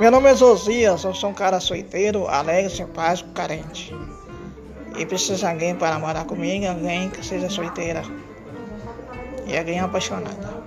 Meu nome é Josias, eu sou um cara solteiro, alegre, simpático, carente. E preciso de alguém para morar comigo, alguém que seja solteira. E alguém apaixonada.